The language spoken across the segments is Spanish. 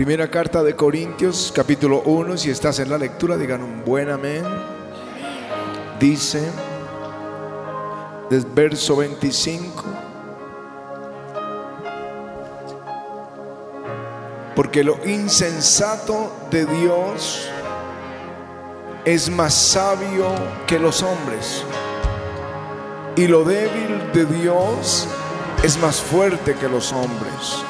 Primera carta de Corintios, capítulo 1, si estás en la lectura, digan un buen amén. Dice, desde verso 25, porque lo insensato de Dios es más sabio que los hombres, y lo débil de Dios es más fuerte que los hombres.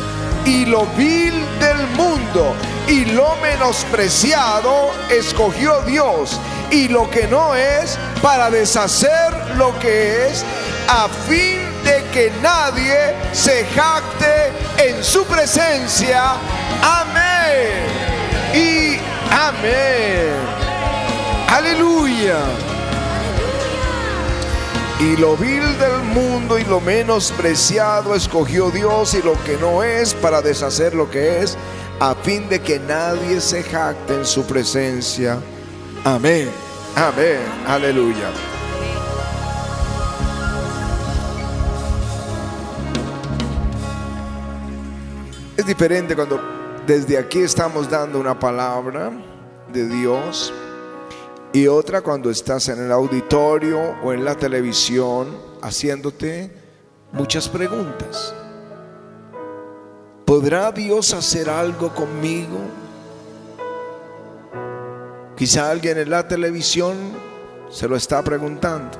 y lo vil del mundo y lo menospreciado escogió Dios y lo que no es para deshacer lo que es a fin de que nadie se jacte en su presencia. Amén. Y amén. Aleluya. Y lo vil del mundo y lo menospreciado escogió Dios y lo que no es para deshacer lo que es, a fin de que nadie se jacte en su presencia. Amén. Amén. Aleluya. Es diferente cuando desde aquí estamos dando una palabra de Dios y otra cuando estás en el auditorio o en la televisión haciéndote muchas preguntas. ¿Podrá Dios hacer algo conmigo? Quizá alguien en la televisión se lo está preguntando.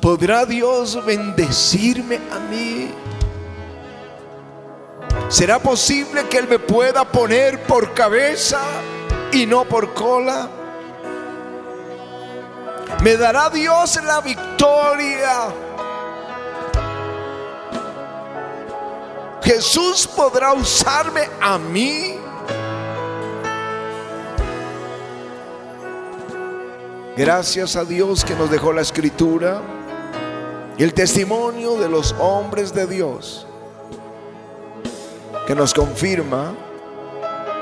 ¿Podrá Dios bendecirme a mí? ¿Será posible que Él me pueda poner por cabeza? Y no por cola? ¿Me dará Dios la victoria? ¿Jesús podrá usarme a mí? Gracias a Dios que nos dejó la escritura y el testimonio de los hombres de Dios que nos confirma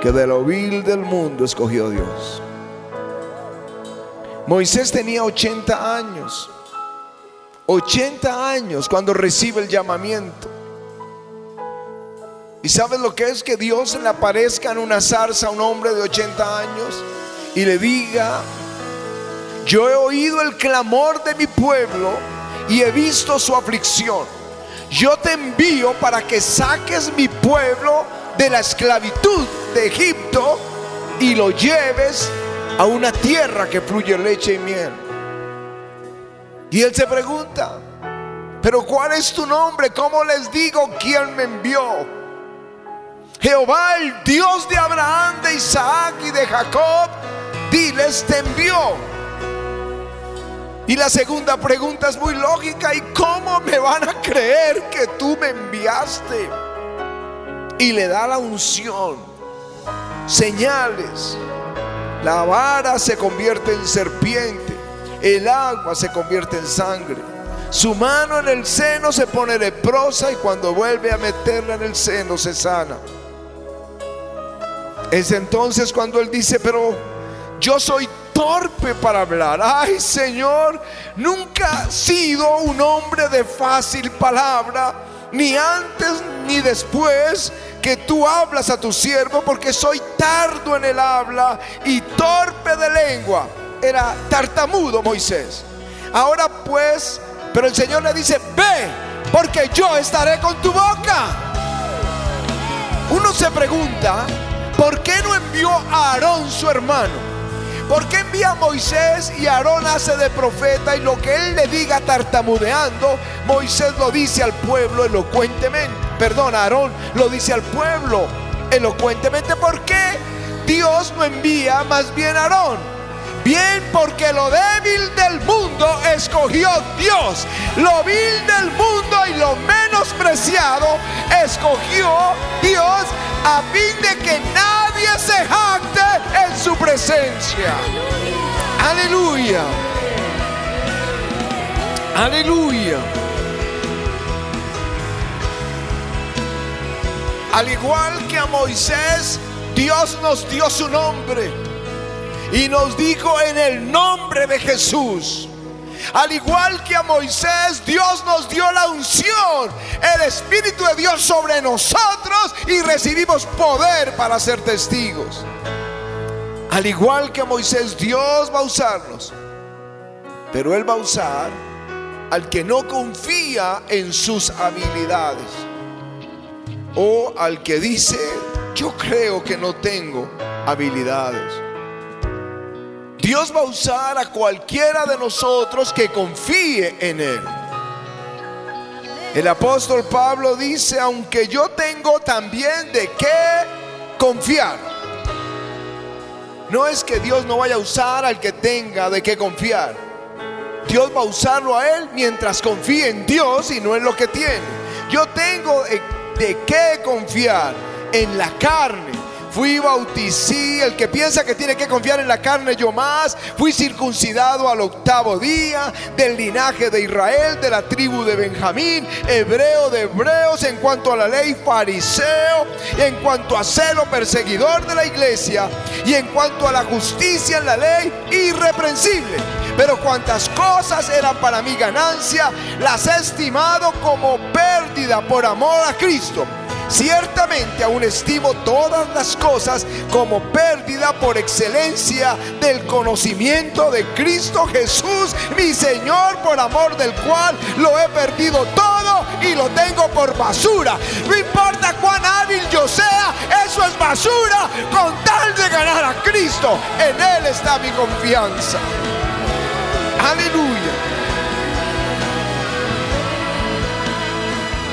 que de lo vil del mundo escogió Dios. Moisés tenía 80 años, 80 años cuando recibe el llamamiento. ¿Y sabes lo que es que Dios le aparezca en una zarza a un hombre de 80 años y le diga, yo he oído el clamor de mi pueblo y he visto su aflicción. Yo te envío para que saques mi pueblo de la esclavitud de Egipto y lo lleves a una tierra que fluye leche y miel. Y él se pregunta, pero ¿cuál es tu nombre? ¿Cómo les digo quién me envió? Jehová, el Dios de Abraham, de Isaac y de Jacob, diles, te envió. Y la segunda pregunta es muy lógica, ¿y cómo me van a creer que tú me enviaste? Y le da la unción, señales. La vara se convierte en serpiente, el agua se convierte en sangre. Su mano en el seno se pone leprosa y cuando vuelve a meterla en el seno se sana. Es entonces cuando él dice, pero yo soy torpe para hablar. Ay Señor, nunca he sido un hombre de fácil palabra, ni antes ni después que tú hablas a tu siervo, porque soy tardo en el habla y torpe de lengua. Era tartamudo Moisés. Ahora pues, pero el Señor le dice, ve, porque yo estaré con tu boca. Uno se pregunta, ¿Por qué no envió a Aarón su hermano? ¿Por qué envía a Moisés y Aarón hace de profeta y lo que él le diga tartamudeando, Moisés lo dice al pueblo elocuentemente? Perdón, Aarón lo dice al pueblo elocuentemente. ¿Por qué Dios no envía más bien a Aarón? Bien porque lo débil del mundo escogió Dios. Lo vil del mundo y lo menospreciado escogió Dios a fin de que nadie se jacte en su presencia. Aleluya. Aleluya. Al igual que a Moisés, Dios nos dio su nombre y nos dijo en el nombre de Jesús. Al igual que a Moisés, Dios nos dio la unción, el Espíritu de Dios sobre nosotros y recibimos poder para ser testigos. Al igual que a Moisés, Dios va a usarnos, pero Él va a usar al que no confía en sus habilidades o al que dice, yo creo que no tengo habilidades. Dios va a usar a cualquiera de nosotros que confíe en Él. El apóstol Pablo dice, aunque yo tengo también de qué confiar. No es que Dios no vaya a usar al que tenga de qué confiar. Dios va a usarlo a él mientras confíe en Dios y no en lo que tiene. Yo tengo de qué confiar en la carne Fui bautizado, el que piensa que tiene que confiar en la carne, yo más. Fui circuncidado al octavo día, del linaje de Israel, de la tribu de Benjamín, hebreo de hebreos, en cuanto a la ley, fariseo, en cuanto a celo, perseguidor de la iglesia, y en cuanto a la justicia en la ley, irreprensible. Pero cuantas cosas eran para mi ganancia, las he estimado como pérdida por amor a Cristo Ciertamente aún estimo todas las cosas como pérdida por excelencia del conocimiento de Cristo Jesús, mi Señor, por amor del cual lo he perdido todo y lo tengo por basura. No importa cuán hábil yo sea, eso es basura con tal de ganar a Cristo. En Él está mi confianza. Aleluya.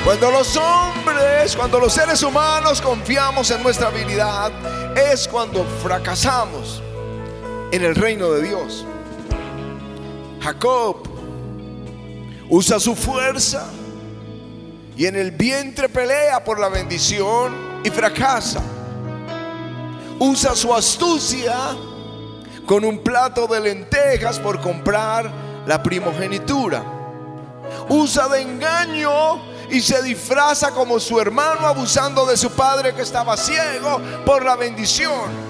Cuando los hombres, cuando los seres humanos confiamos en nuestra habilidad, es cuando fracasamos en el reino de Dios. Jacob usa su fuerza y en el vientre pelea por la bendición y fracasa. Usa su astucia con un plato de lentejas por comprar la primogenitura. Usa de engaño y se disfraza como su hermano abusando de su padre que estaba ciego por la bendición.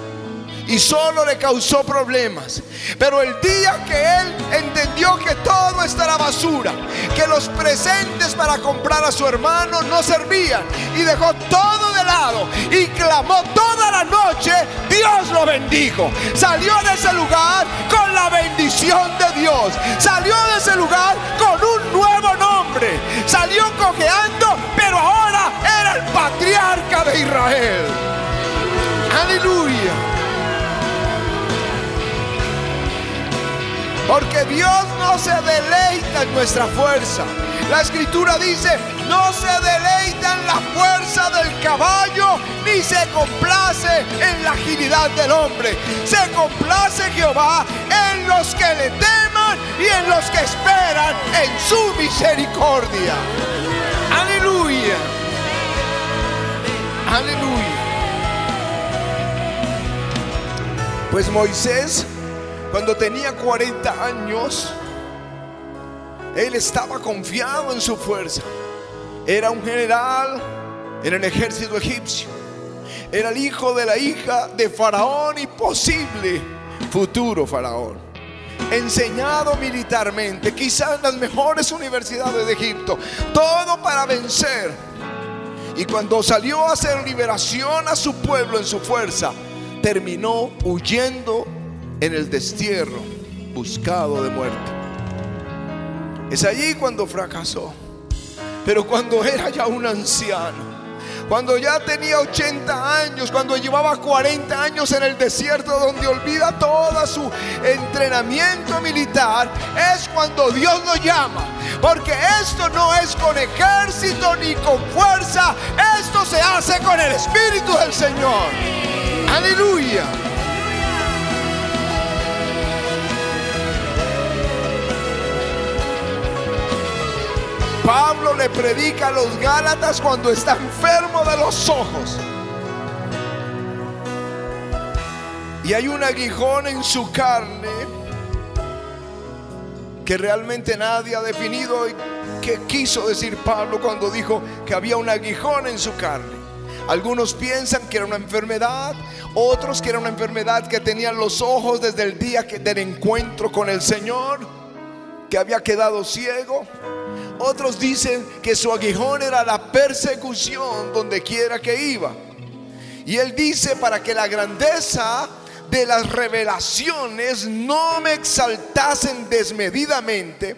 Y solo le causó problemas. Pero el día que él entendió que todo era basura, que los presentes para comprar a su hermano no servían y dejó todo de lado y clamó toda la noche, Dios lo bendijo. Salió de ese lugar con la bendición de Dios. Salió de ese lugar con un nuevo nombre. Israel. Aleluya. Porque Dios no se deleita en nuestra fuerza. La escritura dice, no se deleita en la fuerza del caballo, ni se complace en la agilidad del hombre. Se complace Jehová en los que le teman y en los que esperan en su misericordia. Aleluya. Aleluya. Pues Moisés, cuando tenía 40 años, él estaba confiado en su fuerza. Era un general en el ejército egipcio. Era el hijo de la hija de Faraón y posible futuro Faraón. Enseñado militarmente, quizás en las mejores universidades de Egipto. Todo para vencer. Y cuando salió a hacer liberación a su pueblo en su fuerza, terminó huyendo en el destierro, buscado de muerte. Es allí cuando fracasó. Pero cuando era ya un anciano, cuando ya tenía 80 años, cuando llevaba 40 años en el desierto donde olvida todo su entrenamiento militar, es cuando Dios lo llama. Porque esto no es con ejército ni con fuerza, esto se hace con el Espíritu del Señor. Aleluya. Pablo le predica a los Gálatas cuando está enfermo de los ojos. Y hay un aguijón en su carne que realmente nadie ha definido qué quiso decir Pablo cuando dijo que había un aguijón en su carne. Algunos piensan que era una enfermedad, otros que era una enfermedad que tenían los ojos desde el día del encuentro con el Señor, que había quedado ciego. Otros dicen que su aguijón era la persecución donde quiera que iba. Y él dice para que la grandeza de las revelaciones no me exaltasen desmedidamente,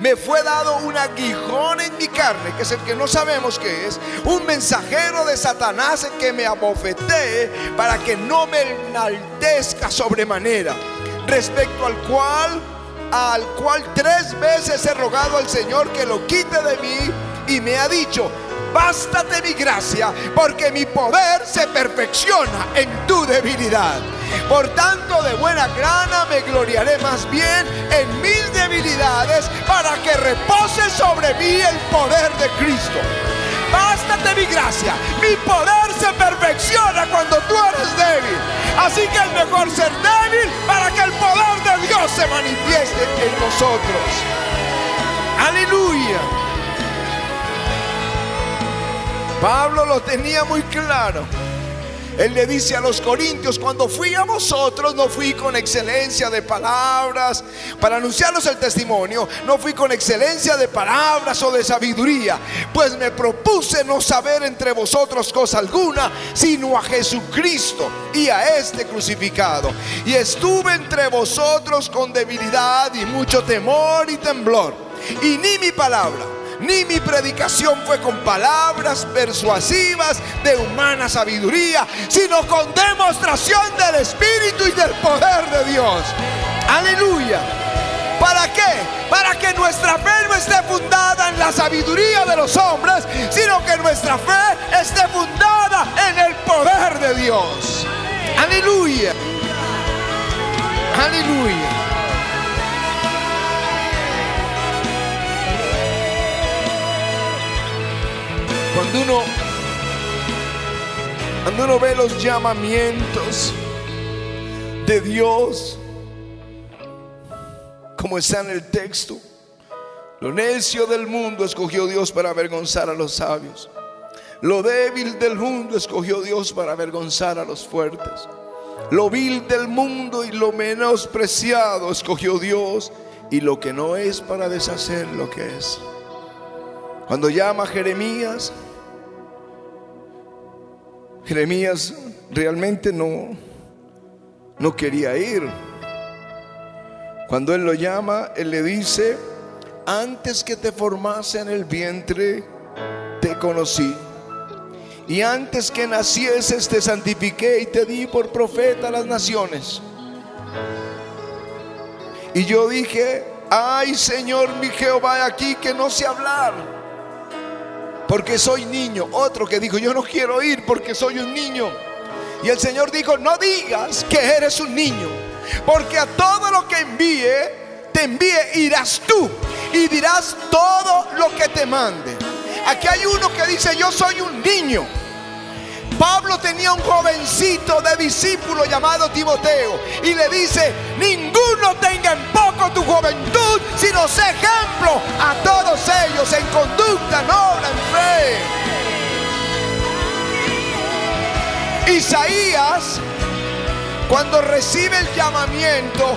me fue dado un aguijón en mi carne, que es el que no sabemos qué es, un mensajero de Satanás en que me abofetee para que no me enaltezca sobremanera, respecto al cual, al cual tres veces he rogado al Señor que lo quite de mí y me ha dicho, bástate mi gracia, porque mi poder se perfecciona en tu debilidad. Por tanto, de buena gana me gloriaré más bien en mis debilidades para que repose sobre mí el poder de Cristo. Bástate mi gracia, mi poder se perfecciona cuando tú eres débil. Así que es mejor ser débil para que el poder de Dios se manifieste en nosotros. Aleluya. Pablo lo tenía muy claro. Él le dice a los corintios, cuando fui a vosotros, no fui con excelencia de palabras para anunciarlos el testimonio, no fui con excelencia de palabras o de sabiduría, pues me propuse no saber entre vosotros cosa alguna, sino a Jesucristo y a este crucificado. Y estuve entre vosotros con debilidad y mucho temor y temblor, y ni mi palabra ni mi predicación fue con palabras persuasivas de humana sabiduría, sino con demostración del Espíritu y del poder de Dios. Aleluya. ¿Para qué? Para que nuestra fe no esté fundada en la sabiduría de los hombres, sino que nuestra fe esté fundada en el poder de Dios. Aleluya. Aleluya. Cuando uno, cuando uno ve los llamamientos de Dios, como está en el texto, lo necio del mundo escogió Dios para avergonzar a los sabios. Lo débil del mundo escogió Dios para avergonzar a los fuertes. Lo vil del mundo y lo menospreciado escogió Dios y lo que no es para deshacer lo que es. Cuando llama Jeremías, Jeremías realmente no, no quería ir. Cuando él lo llama, él le dice, antes que te formase en el vientre, te conocí. Y antes que nacieses, te santifiqué y te di por profeta a las naciones. Y yo dije, ay Señor mi Jehová, aquí que no sé hablar porque soy niño. Otro que dijo, yo no quiero ir porque soy un niño. Y el Señor dijo, no digas que eres un niño, porque a todo lo que envíe, te envíe, irás tú y dirás todo lo que te mande. Aquí hay uno que dice, yo soy un niño. Pablo tenía un jovencito de discípulo llamado Timoteo y le dice, ninguno tenga en poco tu juventud, sino sé ejemplo a todos ellos en conducta, en obra, en fe. Isaías, cuando recibe el llamamiento,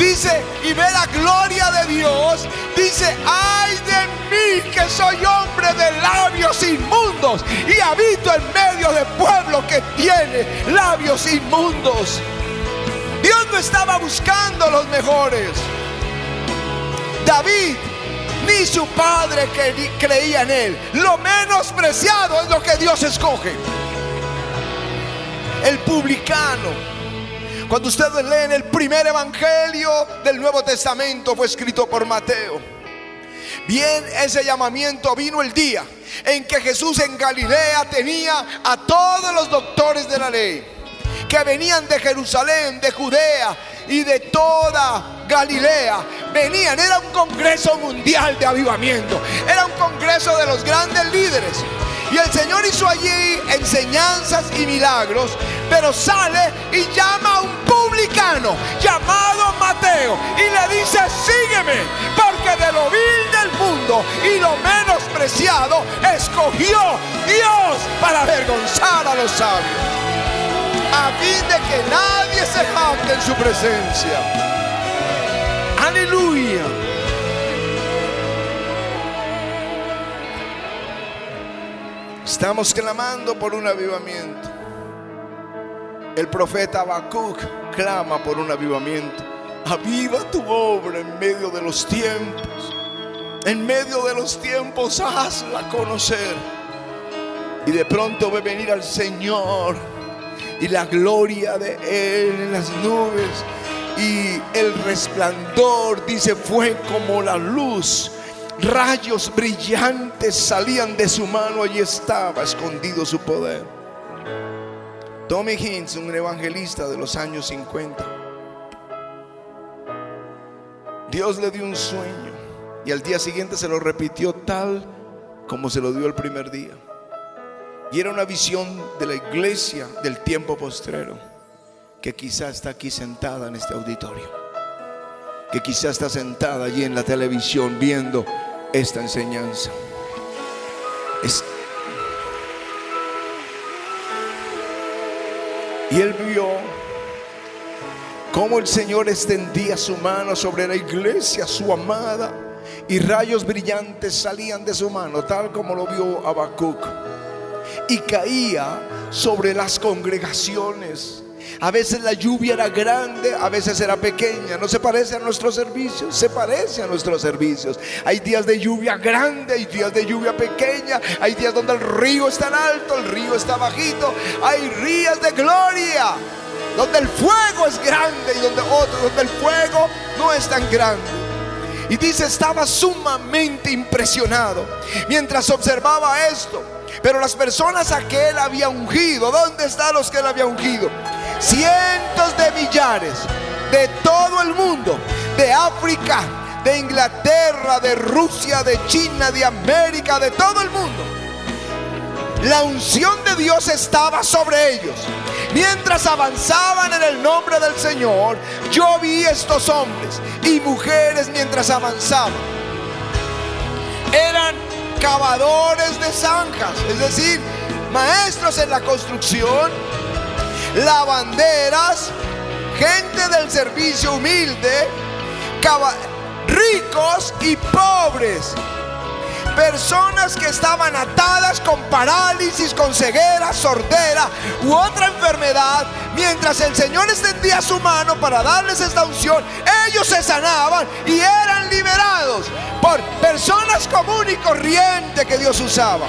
dice, y ve la gloria de Dios, dice, ay de mí que soy hombre de labios inmundos y habito en medio de pueblo que tiene labios inmundos. Dios no estaba buscando los mejores. David ni su padre creía en él. Lo menospreciado es lo que Dios escoge. El publicano cuando ustedes leen el primer evangelio del Nuevo Testamento fue escrito por Mateo. Bien, ese llamamiento vino el día en que Jesús en Galilea tenía a todos los doctores de la ley que venían de Jerusalén, de Judea y de toda Galilea, venían, era un congreso mundial de avivamiento, era un congreso de los grandes líderes. Y el Señor hizo allí enseñanzas y milagros, pero sale y llama a un publicano llamado Mateo y le dice, sígueme, porque de lo vil del mundo y lo menospreciado escogió Dios para avergonzar a los sabios, a fin de que nadie se jacte en su presencia. Aleluya. Estamos clamando por un avivamiento. El profeta Habacuc clama por un avivamiento. Aviva tu obra en medio de los tiempos. En medio de los tiempos hazla conocer. Y de pronto ve venir al Señor y la gloria de Él en las nubes. Y el resplandor, dice, fue como la luz Rayos brillantes salían de su mano, allí estaba escondido su poder. Tommy Hintz, un evangelista de los años 50, Dios le dio un sueño y al día siguiente se lo repitió tal como se lo dio el primer día. Y era una visión de la iglesia del tiempo postrero, que quizá está aquí sentada en este auditorio, que quizá está sentada allí en la televisión viendo esta enseñanza. Y él vio cómo el Señor extendía su mano sobre la iglesia, su amada, y rayos brillantes salían de su mano, tal como lo vio Habacuc, y caía sobre las congregaciones a veces la lluvia era grande, a veces era pequeña. No se parece a nuestros servicios, se parece a nuestros servicios. Hay días de lluvia grande, hay días de lluvia pequeña, hay días donde el río está en alto, el río está bajito. Hay ríos de gloria, donde el fuego es grande y donde otro, donde el fuego no es tan grande. Y dice, estaba sumamente impresionado mientras observaba esto. Pero las personas a que él había ungido, ¿dónde están los que él había ungido? Cientos de millares de todo el mundo, de África, de Inglaterra, de Rusia, de China, de América, de todo el mundo. La unción de Dios estaba sobre ellos. Mientras avanzaban en el nombre del Señor, yo vi estos hombres y mujeres mientras avanzaban. Eran cavadores de zanjas, es decir, maestros en la construcción, lavanderas, gente del servicio humilde, ricos y pobres. Personas que estaban atadas con parálisis, con ceguera, sordera u otra enfermedad, mientras el Señor extendía su mano para darles esta unción, ellos se sanaban y eran liberados por personas comunes y corrientes que Dios usaba.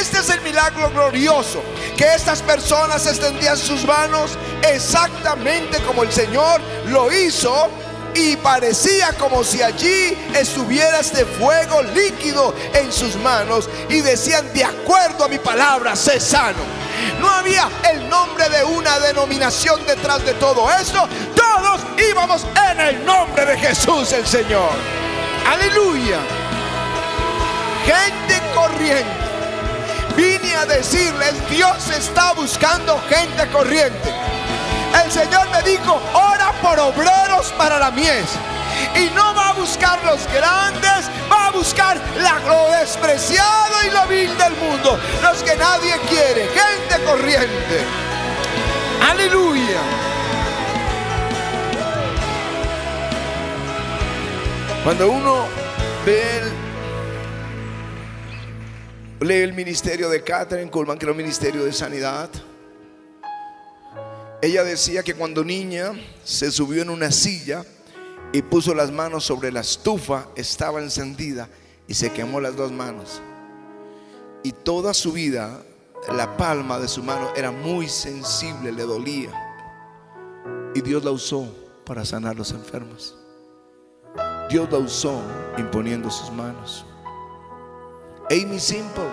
Este es el milagro glorioso, que estas personas extendían sus manos exactamente como el Señor lo hizo y parecía como si allí estuviera este fuego líquido en sus manos y decían, de acuerdo a mi palabra, sé sano. No había el nombre de una denominación detrás de todo esto. Todos íbamos en el nombre de Jesús el Señor. Aleluya. Gente corriente a decirles, Dios está buscando gente corriente. El Señor me dijo, ora por obreros para la mies. Y no va a buscar los grandes, va a buscar lo despreciado y lo vil del mundo. Los que nadie quiere, gente corriente. Aleluya. Cuando uno ve el Lee el ministerio de Catherine Kuhlman, que era un ministerio de sanidad. Ella decía que cuando niña se subió en una silla y puso las manos sobre la estufa, estaba encendida y se quemó las dos manos. Y toda su vida, la palma de su mano era muy sensible, le dolía. Y Dios la usó para sanar los enfermos. Dios la usó imponiendo sus manos. Amy Simple.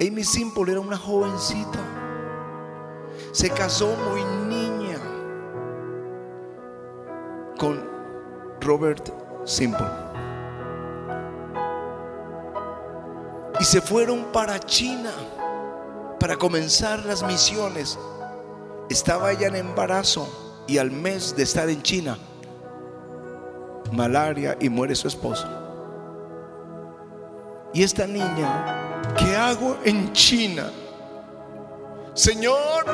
Amy Simple era una jovencita. Se casó muy niña. con Robert Simple. Y se fueron para China para comenzar las misiones. Estaba ella en embarazo y al mes de estar en China, malaria y muere su esposo. Y esta niña, ¿qué hago en China? Señor,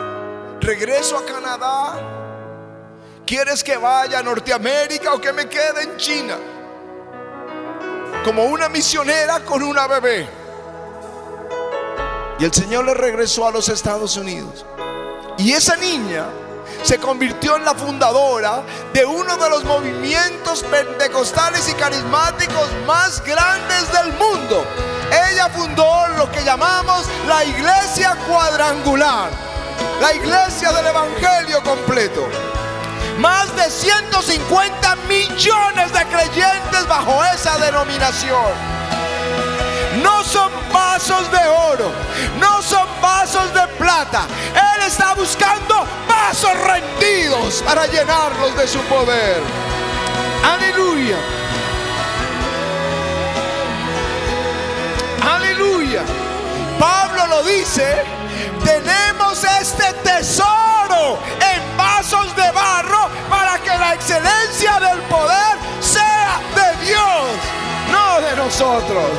regreso a Canadá. ¿Quieres que vaya a Norteamérica o que me quede en China? Como una misionera con una bebé. Y el Señor le regresó a los Estados Unidos. Y esa niña se convirtió en la fundadora de uno de los movimientos pentecostales y carismáticos más grandes del mundo. Ella fundó lo que llamamos la iglesia cuadrangular, la iglesia del Evangelio completo. Más de 150 millones de creyentes bajo esa denominación no son vasos de oro, no son vasos de Él está buscando vasos rendidos para llenarlos de su poder. Aleluya. Aleluya. Pablo lo dice, tenemos este tesoro en vasos de barro para que la excelencia del poder sea de Dios, no de nosotros.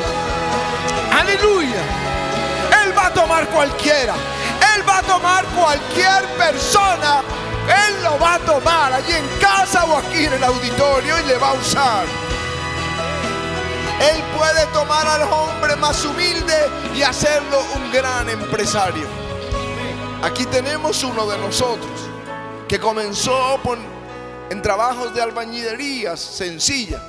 Aleluya. Él va a tomar cualquiera. Va a tomar cualquier persona. Él lo va a tomar allí en casa o aquí en el auditorio y le va a usar. Él puede tomar al hombre más humilde y hacerlo un gran empresario. Aquí tenemos uno de nosotros que comenzó en trabajos de albañilerías sencillas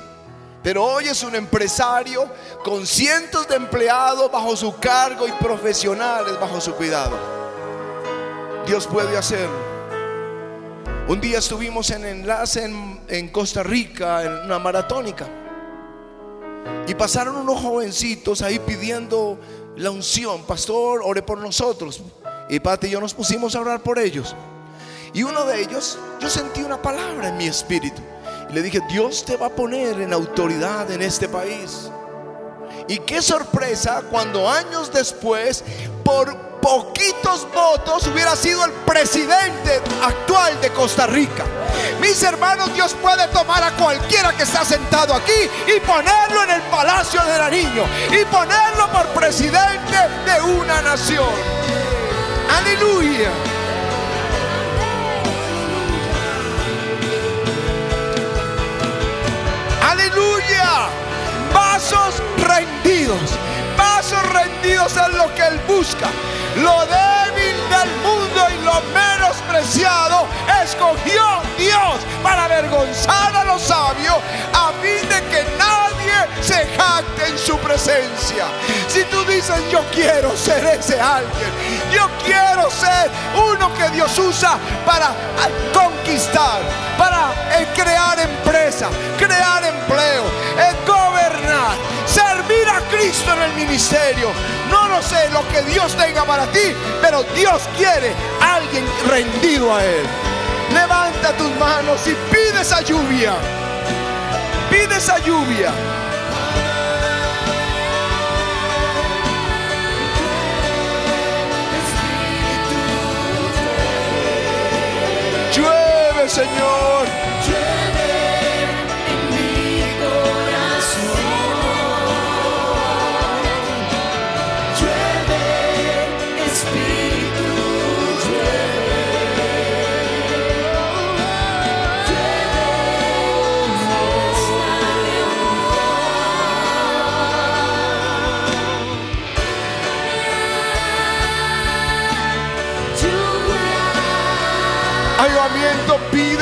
pero hoy es un empresario con cientos de empleados bajo su cargo y profesionales bajo su cuidado. Dios puede hacerlo. Un día estuvimos en enlace en, Costa Rica, en una maratónica. Y pasaron unos jovencitos ahí pidiendo la unción. Pastor, ore por nosotros. Y Pati y yo nos pusimos a orar por ellos. Y uno de ellos, yo sentí una palabra en mi espíritu. Le dije, Dios te va a poner en autoridad en este país. Y qué sorpresa cuando años después, por poquitos votos, hubiera sido el presidente actual de Costa Rica. Mis hermanos, Dios puede tomar a cualquiera que está sentado aquí y ponerlo en el palacio de Nariño y ponerlo por presidente de una nación. Aleluya. Aleluya. Vasos rendidos. Rendidos es lo que Él busca. Lo débil del mundo y lo menospreciado escogió Dios para avergonzar a los sabios a fin de que nadie se jacte en su presencia. Si tú dices yo quiero ser ese alguien, yo quiero ser uno que Dios usa para conquistar, para eh, crear empresa, crear empleo, eh, gobernar, servir Cristo en el ministerio. No lo sé lo que Dios tenga para ti, pero Dios quiere a alguien rendido a Él. Levanta tus manos y pide esa lluvia. Pide esa lluvia. Llueve, Señor.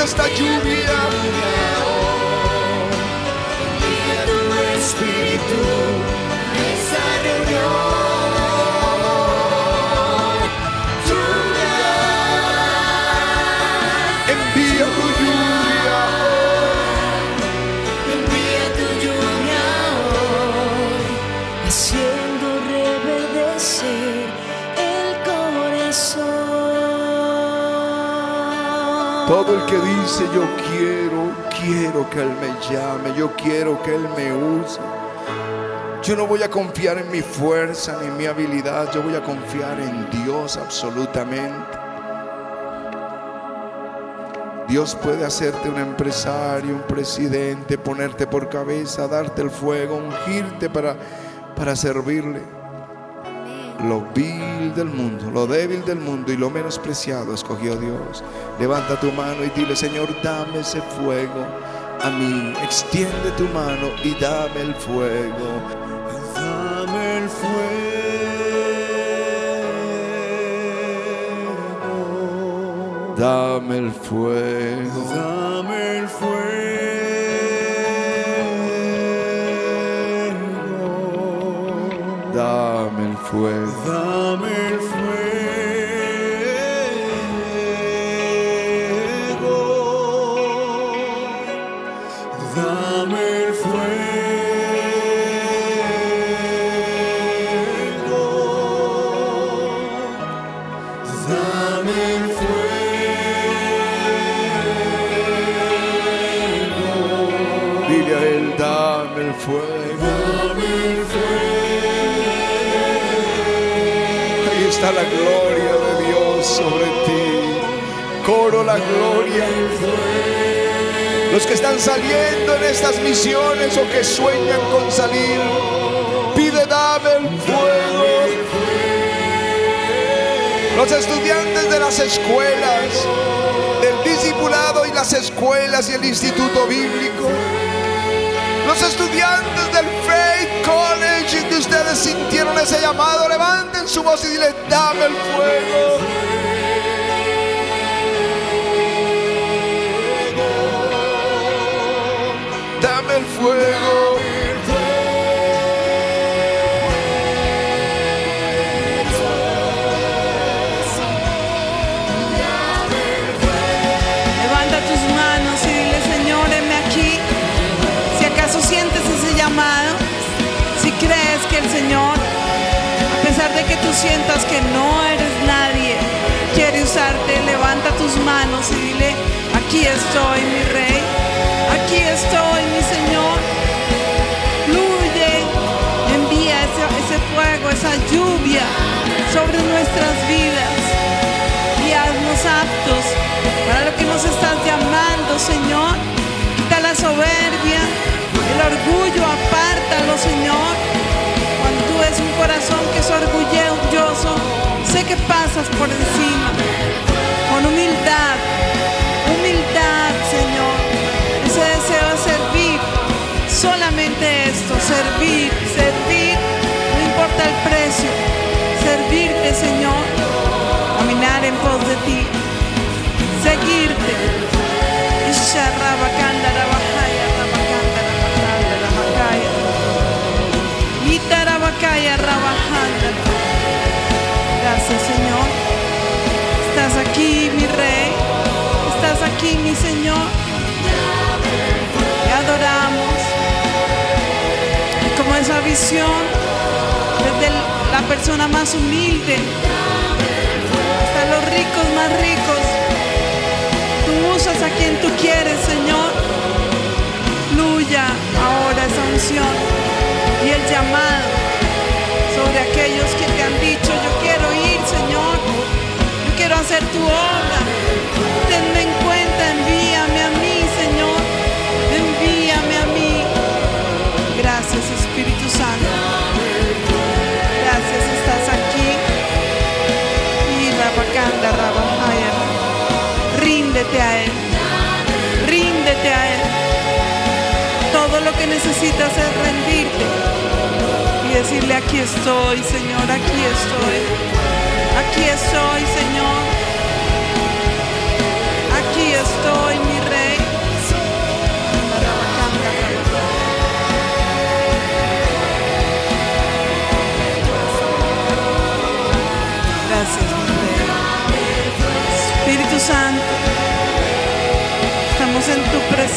esta lluvia. Envía tu espíritu esa reunión. Lluvia. Envía tu lluvia. Envía tu lluvia haciendo reverdecer. Todo el que dice yo quiero, quiero que Él me llame, yo quiero que Él me use. Yo no voy a confiar en mi fuerza ni en mi habilidad, yo voy a confiar en Dios absolutamente. Dios puede hacerte un empresario, un presidente, ponerte por cabeza, darte el fuego, ungirte para, para servirle. Lo vil del mundo, lo débil del mundo y lo menospreciado escogió Dios. Levanta tu mano y dile, Señor, dame ese fuego a mí. Extiende tu mano y dame el fuego. Dame el fuego. Dame el fuego. Dame el fuego. Fuego. Dame el fuego. Dame el fuego. Dame el fuego. Dile a él, dame el fuego. La gloria de Dios sobre ti. Coro la gloria. Los que están saliendo en estas misiones o que sueñan con salir, pide dame el fuego. Los estudiantes de las escuelas, del discipulado y las escuelas y el instituto bíblico. Los estudiantes del Faith College que ustedes sintieron ese llamado, levanten su voz y dile, dame el fuego. Dame el fuego. Levanta tus que el Señor, a pesar de que tú sientas que no eres nadie, quiere usarte, levanta tus manos y dile, aquí estoy, mi rey. Aquí estoy, mi Señor. Fluye, envía ese, ese fuego, esa lluvia sobre nuestras vidas y haznos aptos para lo que nos estás llamando, Señor. Quita la soberbia, el orgullo, apártalo, Señor. Ves un corazón que es orgulloso, sé que pasas por encima. Con humildad, humildad, Señor. Ese deseo de servir, solamente esto, servir, servir, no importa el precio. Servirte, Señor caminar en pos de ti, seguirte. Señor. Te adoramos. Y como esa visión desde la persona más humilde hasta los ricos más ricos. Tú usas a quien tú quieres, Señor. Fluya ahora esa unción y el llamado sobre aquellos que te han dicho, yo quiero ir, Señor. Yo quiero hacer tu obra. Santo. Gracias, estás aquí. Ríndete a Él. Ríndete a Él. Todo lo que necesitas es rendirte. Y decirle, aquí estoy, Señor, aquí estoy. Aquí estoy, Señor. Aquí estoy, mi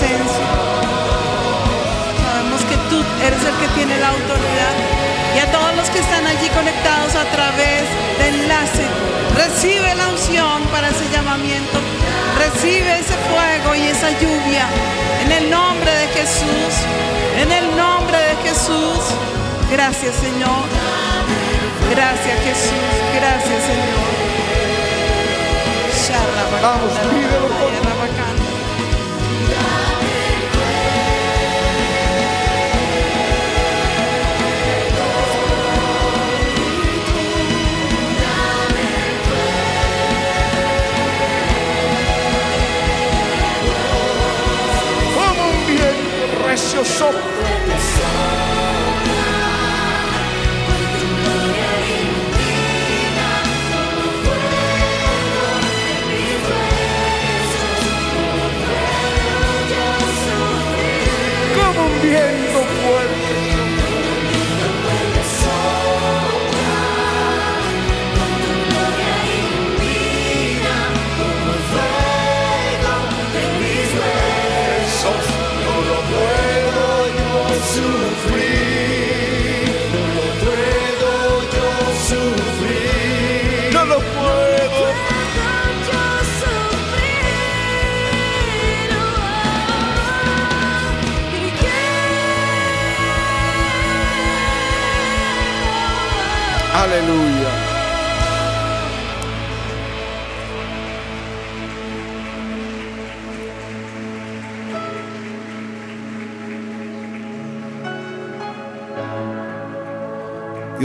presencia. Sabemos que tú eres el que tiene la autoridad. Y a todos los que están allí conectados a través del enlace, recibe la unción para ese llamamiento. Recibe ese fuego y esa lluvia. En el nombre de Jesús. En el nombre de Jesús. Gracias Señor. Gracias Jesús. Gracias Señor. Vamos, pídelo con- sopla. Como un viento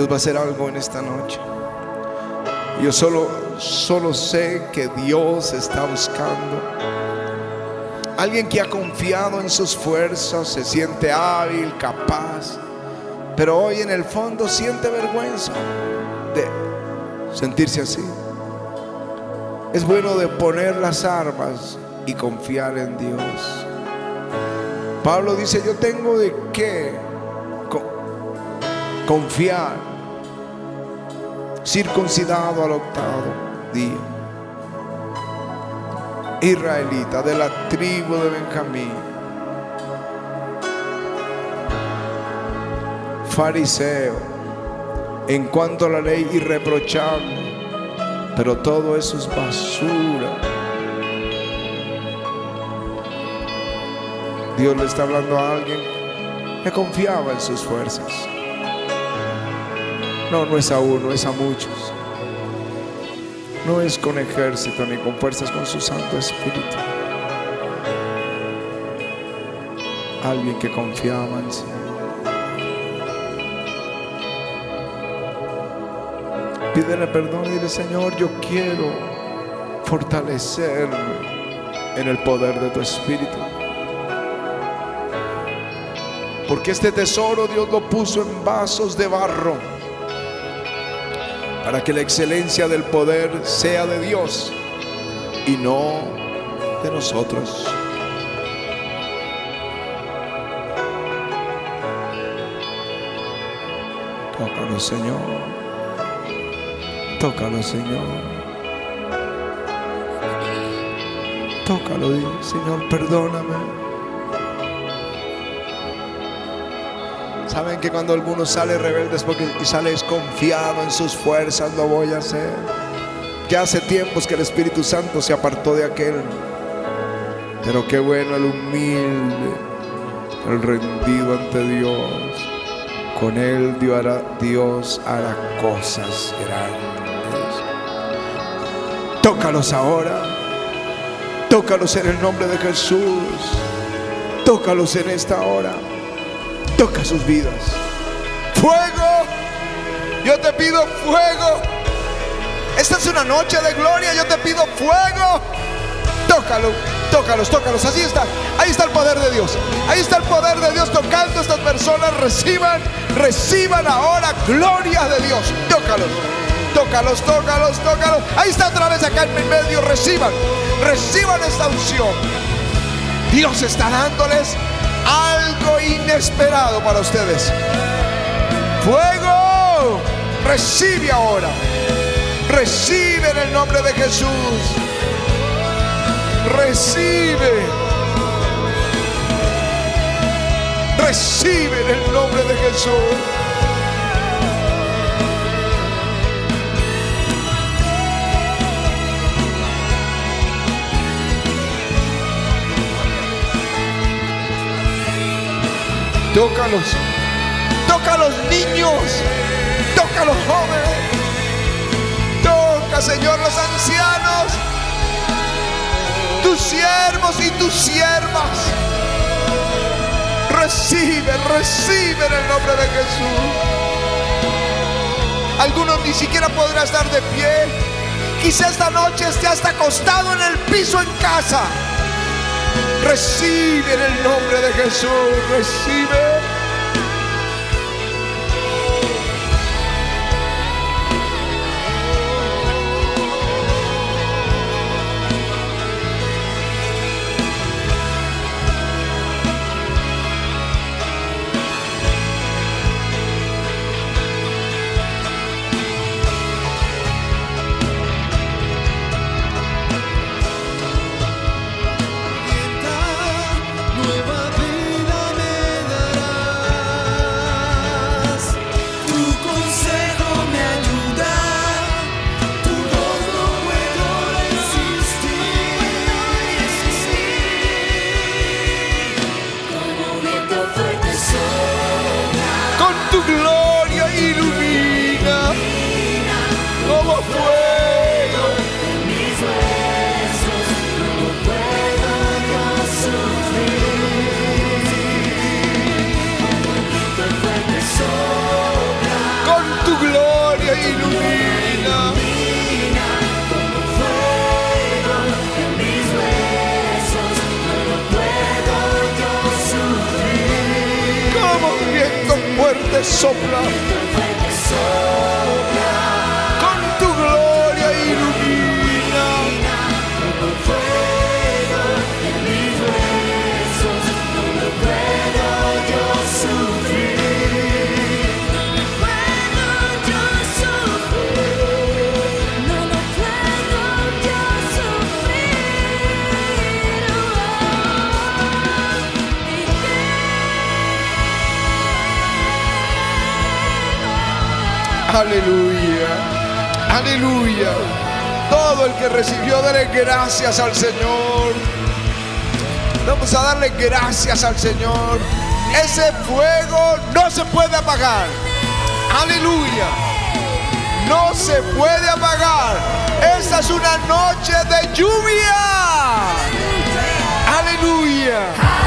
Dios va a hacer algo en esta noche. Yo solo, solo sé que Dios está buscando alguien que ha confiado en sus fuerzas, se siente hábil, capaz, pero hoy en el fondo siente vergüenza de sentirse así. Es bueno de poner las armas y confiar en Dios. Pablo dice, yo tengo de qué co- confiar, circuncidado al octavo día, israelita de la tribu de Benjamín, fariseo, en cuanto a la ley irreprochable, pero todo eso es basura. Dios le está hablando a alguien que confiaba en sus fuerzas. No, no es a uno, es a muchos. No es con ejército ni con fuerzas, con su Santo Espíritu. Alguien que confiaba en sí. Pídele perdón y dile, Señor, yo quiero fortalecerme en el poder de tu Espíritu. Porque este tesoro Dios lo puso en vasos de barro para que la excelencia del poder sea de Dios y no de nosotros. Tócalo, Señor. Tócalo, Señor. Tócalo, Señor, perdóname. Saben que cuando alguno sale rebelde es porque y sale desconfiado en sus fuerzas, lo voy a hacer. Ya hace tiempos que el Espíritu Santo se apartó de aquel. Pero qué bueno el humilde, el rendido ante Dios. Con él Dios hará, Dios hará cosas grandes. Tócalos ahora. Tócalos en el nombre de Jesús. Tócalos en esta hora. Toca sus vidas. Fuego. Yo te pido fuego. Esta es una noche de gloria. Yo te pido fuego. Tócalo. Tócalos, tócalos. Así está. Ahí está el poder de Dios. Ahí está el poder de Dios tocando a estas personas. Reciban, reciban ahora gloria de Dios. Tócalos. Tócalos, tócalos, tócalos. Ahí está otra vez acá en medio. Reciban, reciban esta unción. Dios está dándoles algo inesperado para ustedes. Fuego, recibe ahora. Recibe en el nombre de Jesús. Recibe. Recibe en el nombre de Jesús. Tócalos. Toca a los niños. Toca a los jóvenes. Toca, Señor, los ancianos. Tus siervos y tus siervas. Recibe, recibe en el nombre de Jesús. Algunos ni siquiera podrán estar de pie. Quizá esta noche esté hasta acostado en el piso en casa. Recibe en el nombre de Jesús. Recibe. Sopla, Aleluya. Aleluya. Todo el que recibió, dale gracias al Señor. Vamos a darle gracias al Señor. Ese fuego no se puede apagar. Aleluya. No se puede apagar. Esta es una noche de lluvia. Aleluya.